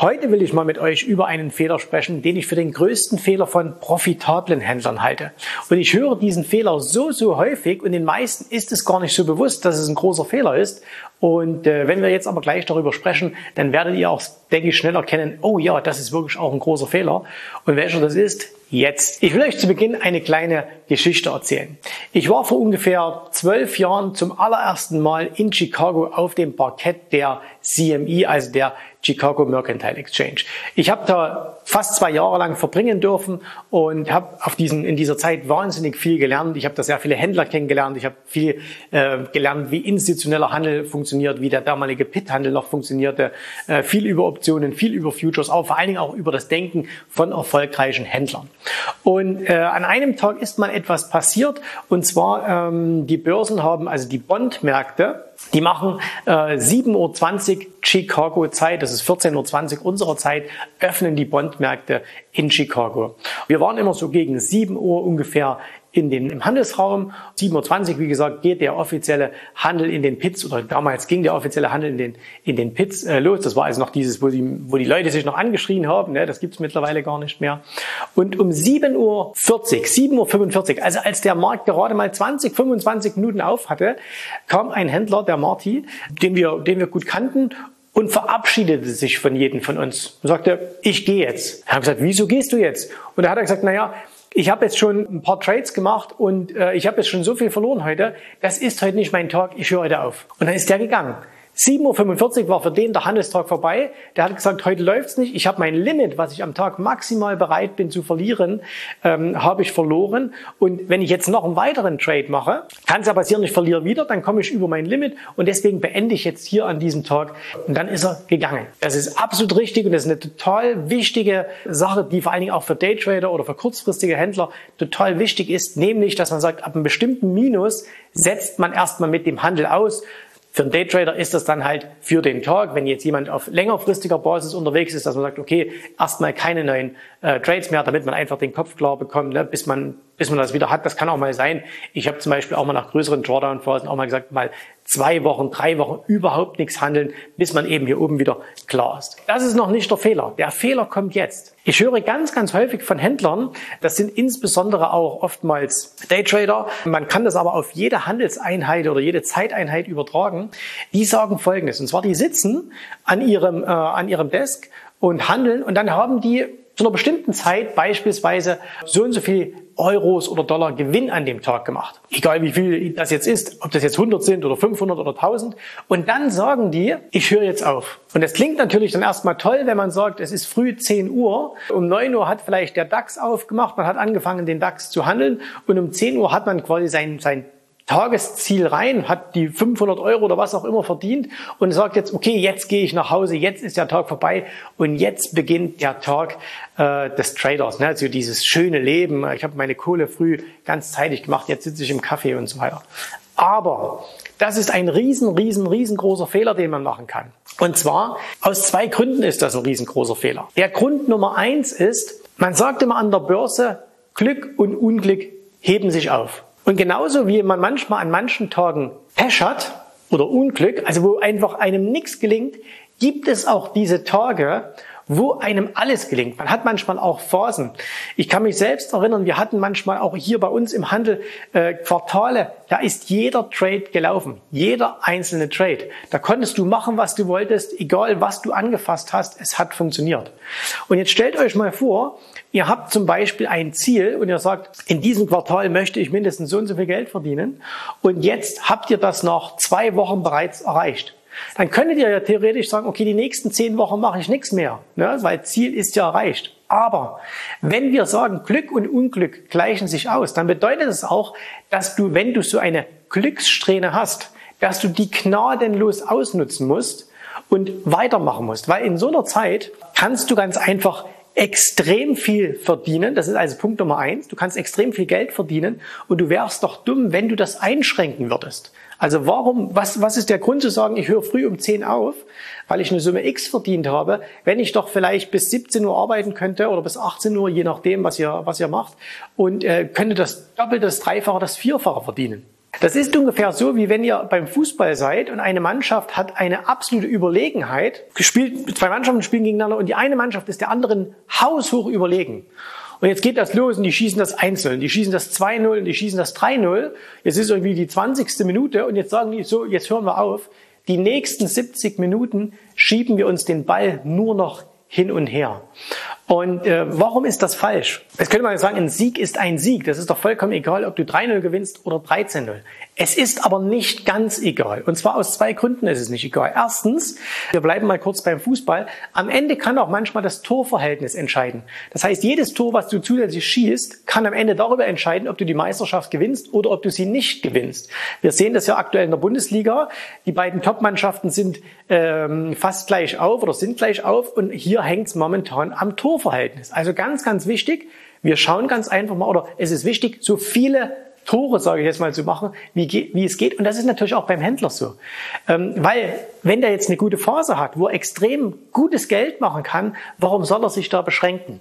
Heute will ich mal mit euch über einen Fehler sprechen, den ich für den größten Fehler von profitablen Händlern halte. Und ich höre diesen Fehler so, so häufig und den meisten ist es gar nicht so bewusst, dass es ein großer Fehler ist. Und äh, wenn wir jetzt aber gleich darüber sprechen, dann werdet ihr auch, denke ich, schnell erkennen, oh ja, das ist wirklich auch ein großer Fehler. Und welcher das ist, jetzt. Ich will euch zu Beginn eine kleine Geschichte erzählen. Ich war vor ungefähr zwölf Jahren zum allerersten Mal in Chicago auf dem Parkett der CME, also der Chicago Mercantile Exchange. Ich habe da fast zwei Jahre lang verbringen dürfen und habe auf diesen in dieser Zeit wahnsinnig viel gelernt. Ich habe da sehr viele Händler kennengelernt. Ich habe viel äh, gelernt, wie institutioneller Handel funktioniert, wie der damalige Pit-Handel noch funktionierte. Äh, viel über Optionen, viel über Futures, aber vor allen Dingen auch über das Denken von erfolgreichen Händlern. Und äh, an einem Tag ist mal etwas passiert und zwar ähm, die Börsen haben, also die Bondmärkte, die machen äh, 7.20 Uhr Chicago Zeit, das ist 14.20 Uhr unserer Zeit, öffnen die Bondmärkte in Chicago. Wir waren immer so gegen 7 Uhr ungefähr in den, im Handelsraum. 7.20 Uhr, wie gesagt, geht der offizielle Handel in den Pits oder damals ging der offizielle Handel in den, in den Pits äh, los. Das war also noch dieses, wo die, wo die Leute sich noch angeschrien haben. Ne? Das gibt's mittlerweile gar nicht mehr. Und um 7.40 Uhr, 7.45 Uhr, also als der Markt gerade mal 20, 25 Minuten auf hatte, kam ein Händler, der Marty, den wir, den wir gut kannten und verabschiedete sich von jedem von uns und sagte, ich gehe jetzt. Er hat gesagt, wieso gehst du jetzt? Und da hat er gesagt, na ja, ich habe jetzt schon ein paar Trades gemacht und äh, ich habe jetzt schon so viel verloren heute. Das ist heute nicht mein Tag. Ich höre heute auf. Und dann ist der gegangen. 7.45 Uhr war für den der Handelstag vorbei. Der hat gesagt, heute läuft's nicht. Ich habe mein Limit, was ich am Tag maximal bereit bin zu verlieren, ähm, habe ich verloren. Und wenn ich jetzt noch einen weiteren Trade mache, kann es ja passieren, ich verliere wieder, dann komme ich über mein Limit und deswegen beende ich jetzt hier an diesem Tag. Und dann ist er gegangen. Das ist absolut richtig und das ist eine total wichtige Sache, die vor allen Dingen auch für Daytrader oder für kurzfristige Händler total wichtig ist, nämlich, dass man sagt, ab einem bestimmten Minus setzt man erstmal mit dem Handel aus. Für einen Daytrader ist das dann halt für den Tag, wenn jetzt jemand auf längerfristiger Basis unterwegs ist, dass man sagt, okay, erstmal keine neuen äh, Trades mehr, damit man einfach den Kopf klar bekommt, ne, bis man bis man das wieder hat. Das kann auch mal sein. Ich habe zum Beispiel auch mal nach größeren Drawdown-Phasen auch mal gesagt, mal zwei Wochen, drei Wochen überhaupt nichts handeln, bis man eben hier oben wieder klar ist. Das ist noch nicht der Fehler. Der Fehler kommt jetzt. Ich höre ganz, ganz häufig von Händlern, das sind insbesondere auch oftmals Daytrader, man kann das aber auf jede Handelseinheit oder jede Zeiteinheit übertragen, die sagen Folgendes. Und zwar, die sitzen an ihrem, äh, an ihrem Desk und handeln und dann haben die zu einer bestimmten Zeit beispielsweise so und so viel Euros oder Dollar Gewinn an dem Tag gemacht. Egal wie viel das jetzt ist, ob das jetzt 100 sind oder 500 oder 1000. Und dann sagen die, ich höre jetzt auf. Und das klingt natürlich dann erstmal toll, wenn man sagt, es ist früh 10 Uhr. Um 9 Uhr hat vielleicht der DAX aufgemacht, man hat angefangen, den DAX zu handeln. Und um 10 Uhr hat man quasi sein, sein Tagesziel rein, hat die 500 Euro oder was auch immer verdient und sagt jetzt, okay, jetzt gehe ich nach Hause, jetzt ist der Tag vorbei und jetzt beginnt der Tag äh, des Traders. Ne? Also dieses schöne Leben, ich habe meine Kohle früh ganz zeitig gemacht, jetzt sitze ich im Kaffee und so weiter. Aber das ist ein riesen, riesen, riesengroßer Fehler, den man machen kann. Und zwar aus zwei Gründen ist das ein riesengroßer Fehler. Der Grund Nummer eins ist, man sagt immer an der Börse, Glück und Unglück heben sich auf. Und genauso wie man manchmal an manchen Tagen Pech hat oder Unglück, also wo einfach einem nichts gelingt, gibt es auch diese Tage, wo einem alles gelingt. Man hat manchmal auch Phasen. Ich kann mich selbst erinnern, wir hatten manchmal auch hier bei uns im Handel äh, Quartale, da ist jeder Trade gelaufen, jeder einzelne Trade. Da konntest du machen, was du wolltest, egal was du angefasst hast, es hat funktioniert. Und jetzt stellt euch mal vor, ihr habt zum Beispiel ein Ziel und ihr sagt, in diesem Quartal möchte ich mindestens so und so viel Geld verdienen und jetzt habt ihr das nach zwei Wochen bereits erreicht. Dann könntet ihr ja theoretisch sagen, okay, die nächsten zehn Wochen mache ich nichts mehr, ne? weil Ziel ist ja erreicht. Aber wenn wir sagen, Glück und Unglück gleichen sich aus, dann bedeutet es auch, dass du, wenn du so eine Glückssträhne hast, dass du die gnadenlos ausnutzen musst und weitermachen musst. Weil in so einer Zeit kannst du ganz einfach extrem viel verdienen. Das ist also Punkt Nummer eins. Du kannst extrem viel Geld verdienen und du wärst doch dumm, wenn du das einschränken würdest. Also warum, was, was ist der Grund zu sagen, ich höre früh um 10 auf, weil ich eine Summe X verdient habe, wenn ich doch vielleicht bis 17 Uhr arbeiten könnte oder bis 18 Uhr, je nachdem, was ihr, was ihr macht, und äh, könnte das Doppelte, das Dreifache, das Vierfache verdienen. Das ist ungefähr so, wie wenn ihr beim Fußball seid und eine Mannschaft hat eine absolute Überlegenheit, gespielt, zwei Mannschaften spielen gegeneinander und die eine Mannschaft ist der anderen haushoch überlegen. Und jetzt geht das los und die schießen das einzeln. Die schießen das 2-0 und die schießen das 3-0. Jetzt ist irgendwie die 20. Minute und jetzt sagen die so, jetzt hören wir auf. Die nächsten 70 Minuten schieben wir uns den Ball nur noch hin und her. Und äh, warum ist das falsch? Jetzt könnte man sagen, ein Sieg ist ein Sieg. Das ist doch vollkommen egal, ob du 3-0 gewinnst oder 13-0. Es ist aber nicht ganz egal. Und zwar aus zwei Gründen ist es nicht egal. Erstens, wir bleiben mal kurz beim Fußball. Am Ende kann auch manchmal das Torverhältnis entscheiden. Das heißt, jedes Tor, was du zusätzlich schießt, kann am Ende darüber entscheiden, ob du die Meisterschaft gewinnst oder ob du sie nicht gewinnst. Wir sehen das ja aktuell in der Bundesliga. Die beiden Top-Mannschaften sind ähm, fast gleich auf oder sind gleich auf. Und hier hängt es momentan am Torverhältnis. Also ganz, ganz wichtig. Wir schauen ganz einfach mal, oder es ist wichtig, so viele Tore, sage ich jetzt mal, zu machen, wie, wie es geht. Und das ist natürlich auch beim Händler so. Ähm, weil, wenn der jetzt eine gute Phase hat, wo er extrem gutes Geld machen kann, warum soll er sich da beschränken?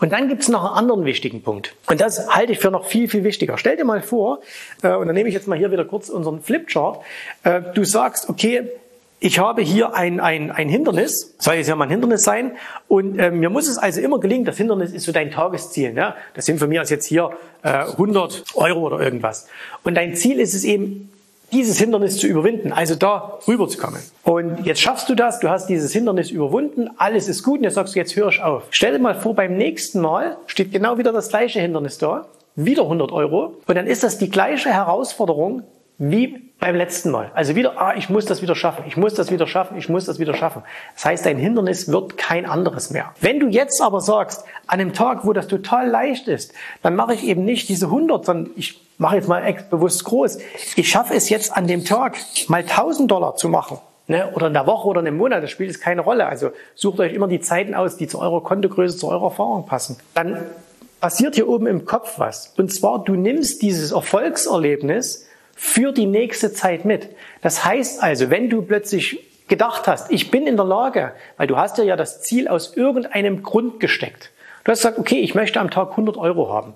Und dann gibt es noch einen anderen wichtigen Punkt. Und das halte ich für noch viel, viel wichtiger. Stell dir mal vor, äh, und dann nehme ich jetzt mal hier wieder kurz unseren Flipchart, äh, du sagst, okay, ich habe hier ein, ein, ein Hindernis, soll jetzt ja mal ein Hindernis sein, und äh, mir muss es also immer gelingen, das Hindernis ist so dein Tagesziel. Ne? Das sind von mir aus jetzt hier äh, 100 Euro oder irgendwas. Und dein Ziel ist es eben, dieses Hindernis zu überwinden, also da rüberzukommen. Und jetzt schaffst du das, du hast dieses Hindernis überwunden, alles ist gut und jetzt sagst du, jetzt höre ich auf. Stell dir mal vor, beim nächsten Mal steht genau wieder das gleiche Hindernis da, wieder 100 Euro und dann ist das die gleiche Herausforderung, wie beim letzten Mal. Also wieder, ah, ich muss das wieder schaffen, ich muss das wieder schaffen, ich muss das wieder schaffen. Das heißt, dein Hindernis wird kein anderes mehr. Wenn du jetzt aber sagst, an einem Tag, wo das total leicht ist, dann mache ich eben nicht diese 100, sondern ich mache jetzt mal bewusst groß. Ich schaffe es jetzt an dem Tag mal 1000 Dollar zu machen. Ne? Oder in der Woche oder in einem Monat, das spielt es keine Rolle. Also sucht euch immer die Zeiten aus, die zu eurer Kontogröße, zu eurer Erfahrung passen. Dann passiert hier oben im Kopf was. Und zwar, du nimmst dieses Erfolgserlebnis für die nächste Zeit mit. Das heißt also, wenn du plötzlich gedacht hast, ich bin in der Lage, weil du hast ja das Ziel aus irgendeinem Grund gesteckt. Du hast gesagt, okay, ich möchte am Tag 100 Euro haben.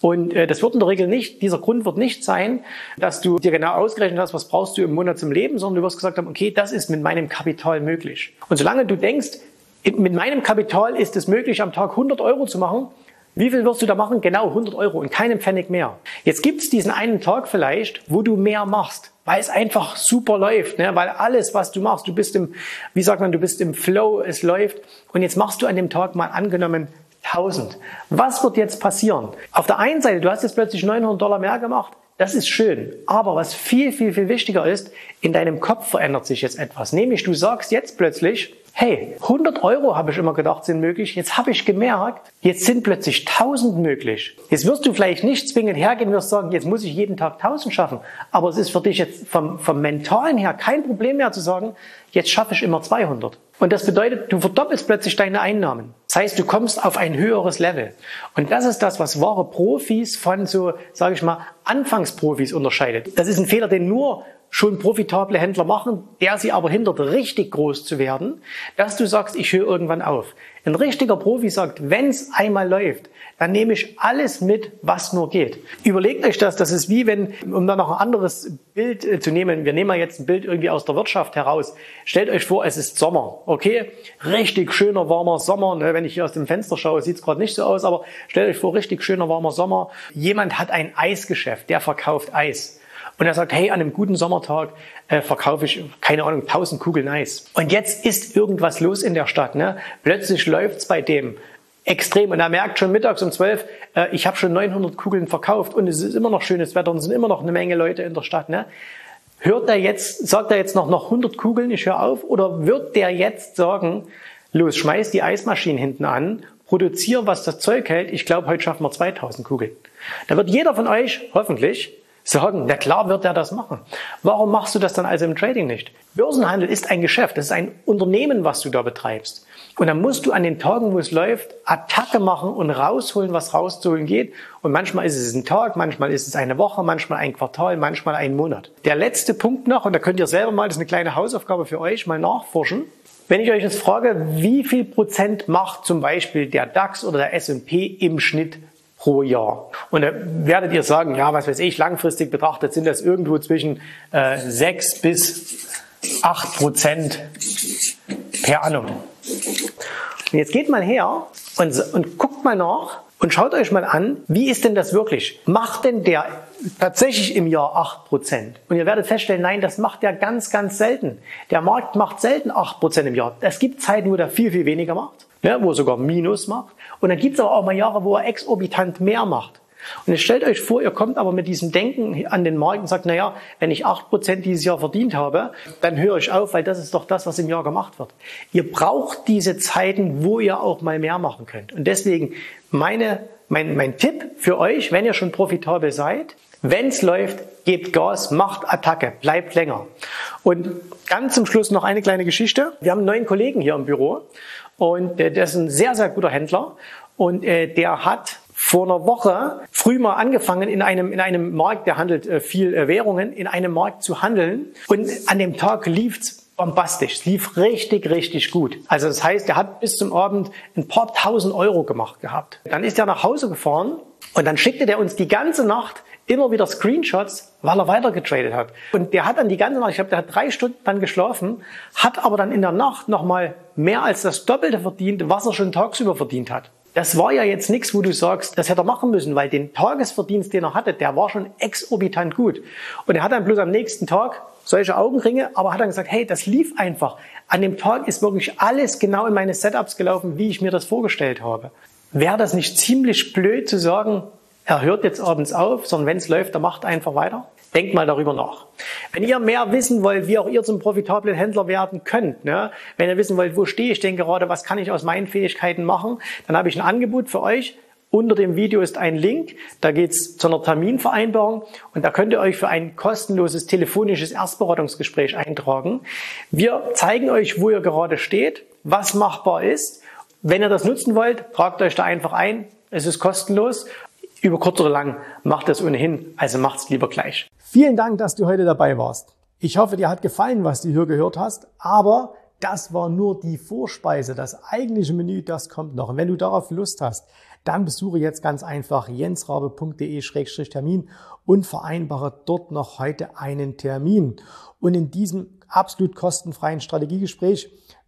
Und äh, das wird in der Regel nicht, dieser Grund wird nicht sein, dass du dir genau ausgerechnet hast, was brauchst du im Monat zum Leben, sondern du wirst gesagt haben, okay, das ist mit meinem Kapital möglich. Und solange du denkst, mit meinem Kapital ist es möglich, am Tag 100 Euro zu machen, wie viel wirst du da machen? Genau 100 Euro und keinen Pfennig mehr. Jetzt gibt's diesen einen Tag vielleicht, wo du mehr machst, weil es einfach super läuft, ne? weil alles, was du machst, du bist im, wie sagt man, du bist im Flow, es läuft und jetzt machst du an dem Tag mal angenommen 1000. Was wird jetzt passieren? Auf der einen Seite, du hast jetzt plötzlich 900 Dollar mehr gemacht, das ist schön. Aber was viel, viel, viel wichtiger ist, in deinem Kopf verändert sich jetzt etwas. Nämlich du sagst jetzt plötzlich, hey, 100 Euro habe ich immer gedacht sind möglich. Jetzt habe ich gemerkt, jetzt sind plötzlich 1000 möglich. Jetzt wirst du vielleicht nicht zwingend hergehen und wirst sagen, jetzt muss ich jeden Tag 1000 schaffen. Aber es ist für dich jetzt vom, vom Mentalen her kein Problem mehr zu sagen, jetzt schaffe ich immer 200. Und das bedeutet, du verdoppelst plötzlich deine Einnahmen. Das heißt, du kommst auf ein höheres Level. Und das ist das, was wahre Profis von so, sage ich mal, Anfangsprofis unterscheidet. Das ist ein Fehler, den nur schon profitable Händler machen, der sie aber hindert, richtig groß zu werden, dass du sagst, ich höre irgendwann auf. Ein richtiger Profi sagt, wenn es einmal läuft, dann nehme ich alles mit, was nur geht. Überlegt euch das, das ist wie wenn, um da noch ein anderes Bild äh, zu nehmen, wir nehmen mal jetzt ein Bild irgendwie aus der Wirtschaft heraus. Stellt euch vor, es ist Sommer, okay? Richtig schöner, warmer Sommer. Ne? Wenn ich hier aus dem Fenster schaue, sieht es gerade nicht so aus, aber stellt euch vor, richtig schöner, warmer Sommer. Jemand hat ein Eisgeschäft, der verkauft Eis. Und er sagt, hey, an einem guten Sommertag äh, verkaufe ich, keine Ahnung, 1000 Kugeln Eis. Und jetzt ist irgendwas los in der Stadt. Ne? Plötzlich läuft's bei dem extrem. Und er merkt schon mittags um 12, äh, ich habe schon 900 Kugeln verkauft und es ist immer noch schönes Wetter und es sind immer noch eine Menge Leute in der Stadt. Ne? Hört er jetzt, sagt er jetzt noch, noch 100 Kugeln, ich höre auf? Oder wird der jetzt sagen, los, schmeiß die Eismaschinen hinten an, produziere, was das Zeug hält, ich glaube, heute schaffen wir 2000 Kugeln. Da wird jeder von euch, hoffentlich, sagen, na klar wird er das machen. Warum machst du das dann also im Trading nicht? Börsenhandel ist ein Geschäft, das ist ein Unternehmen, was du da betreibst. Und dann musst du an den Tagen, wo es läuft, Attacke machen und rausholen, was rauszuholen geht. Und manchmal ist es ein Tag, manchmal ist es eine Woche, manchmal ein Quartal, manchmal ein Monat. Der letzte Punkt noch, und da könnt ihr selber mal, das ist eine kleine Hausaufgabe für euch, mal nachforschen. Wenn ich euch jetzt frage, wie viel Prozent macht zum Beispiel der DAX oder der S&P im Schnitt pro Jahr. Und da werdet ihr sagen, ja, was weiß ich, langfristig betrachtet sind das irgendwo zwischen äh, 6 bis 8 Prozent per annum. Und jetzt geht mal her und, und guckt mal nach und schaut euch mal an, wie ist denn das wirklich? Macht denn der tatsächlich im Jahr 8%? Und ihr werdet feststellen, nein, das macht der ganz, ganz selten. Der Markt macht selten 8% im Jahr. Es gibt Zeiten, wo der viel, viel weniger macht, ne, wo er sogar Minus macht. Und dann gibt es aber auch mal Jahre, wo er exorbitant mehr macht. Und jetzt stellt euch vor, ihr kommt aber mit diesem Denken an den Markt und sagt, na ja, wenn ich acht Prozent dieses Jahr verdient habe, dann höre ich auf, weil das ist doch das, was im Jahr gemacht wird. Ihr braucht diese Zeiten, wo ihr auch mal mehr machen könnt. Und deswegen meine, mein, mein Tipp für euch, wenn ihr schon profitabel seid, wenn es läuft, gebt Gas, macht Attacke, bleibt länger. Und ganz zum Schluss noch eine kleine Geschichte. Wir haben einen neuen Kollegen hier im Büro und äh, der ist ein sehr, sehr guter Händler und äh, der hat vor einer Woche früh mal angefangen, in einem, in einem Markt, der handelt äh, viel äh, Währungen, in einem Markt zu handeln. Und an dem Tag lief's bombastisch. Es lief richtig, richtig gut. Also das heißt, er hat bis zum Abend ein paar tausend Euro gemacht gehabt. Dann ist er nach Hause gefahren und dann schickte der uns die ganze Nacht immer wieder Screenshots, weil er weiter getradet hat. Und der hat dann die ganze Nacht, ich glaube, der hat drei Stunden dann geschlafen, hat aber dann in der Nacht nochmal mehr als das Doppelte verdient, was er schon tagsüber verdient hat. Das war ja jetzt nichts, wo du sagst, das hätte er machen müssen, weil den Tagesverdienst, den er hatte, der war schon exorbitant gut. Und er hat dann bloß am nächsten Tag solche Augenringe, aber hat dann gesagt, hey, das lief einfach. An dem Tag ist wirklich alles genau in meine Setups gelaufen, wie ich mir das vorgestellt habe. Wäre das nicht ziemlich blöd zu sagen, er hört jetzt abends auf, sondern wenn es läuft, er macht einfach weiter? Denkt mal darüber nach. Wenn ihr mehr wissen wollt, wie auch ihr zum profitablen Händler werden könnt, ne? wenn ihr wissen wollt, wo stehe ich denn gerade, was kann ich aus meinen Fähigkeiten machen, dann habe ich ein Angebot für euch. Unter dem Video ist ein Link, da geht's zu einer Terminvereinbarung und da könnt ihr euch für ein kostenloses telefonisches Erstberatungsgespräch eintragen. Wir zeigen euch, wo ihr gerade steht, was machbar ist. Wenn ihr das nutzen wollt, tragt euch da einfach ein. Es ist kostenlos über kurz oder lang macht es ohnehin, also macht's lieber gleich. Vielen Dank, dass du heute dabei warst. Ich hoffe, dir hat gefallen, was du hier gehört hast, aber das war nur die Vorspeise. Das eigentliche Menü, das kommt noch. Und wenn du darauf Lust hast, dann besuche jetzt ganz einfach jensrabe.de-termin und vereinbare dort noch heute einen Termin. Und in diesem absolut kostenfreien Strategiegespräch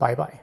Bye, bye.